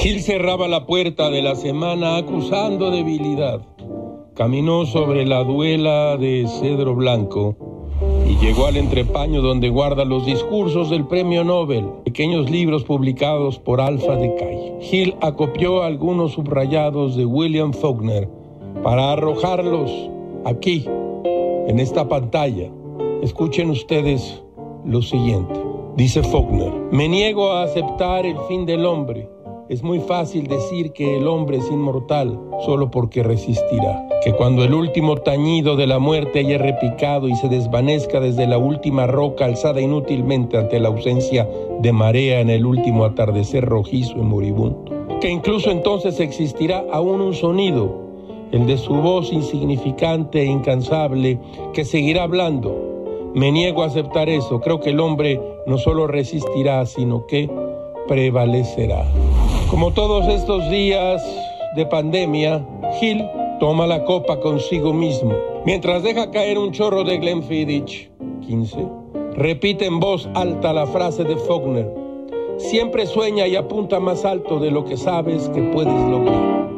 Gil cerraba la puerta de la semana acusando debilidad. Caminó sobre la duela de cedro blanco y llegó al entrepaño donde guarda los discursos del premio Nobel, pequeños libros publicados por Alfa de Calle. Hill acopió algunos subrayados de William Faulkner para arrojarlos aquí, en esta pantalla. Escuchen ustedes lo siguiente. Dice Faulkner, me niego a aceptar el fin del hombre es muy fácil decir que el hombre es inmortal solo porque resistirá. Que cuando el último tañido de la muerte haya repicado y se desvanezca desde la última roca alzada inútilmente ante la ausencia de marea en el último atardecer rojizo y moribundo. Que incluso entonces existirá aún un sonido, el de su voz insignificante e incansable, que seguirá hablando. Me niego a aceptar eso. Creo que el hombre no solo resistirá, sino que prevalecerá. Como todos estos días de pandemia, Gil toma la copa consigo mismo. Mientras deja caer un chorro de Glenfiddich, 15, repite en voz alta la frase de Faulkner. Siempre sueña y apunta más alto de lo que sabes que puedes lograr.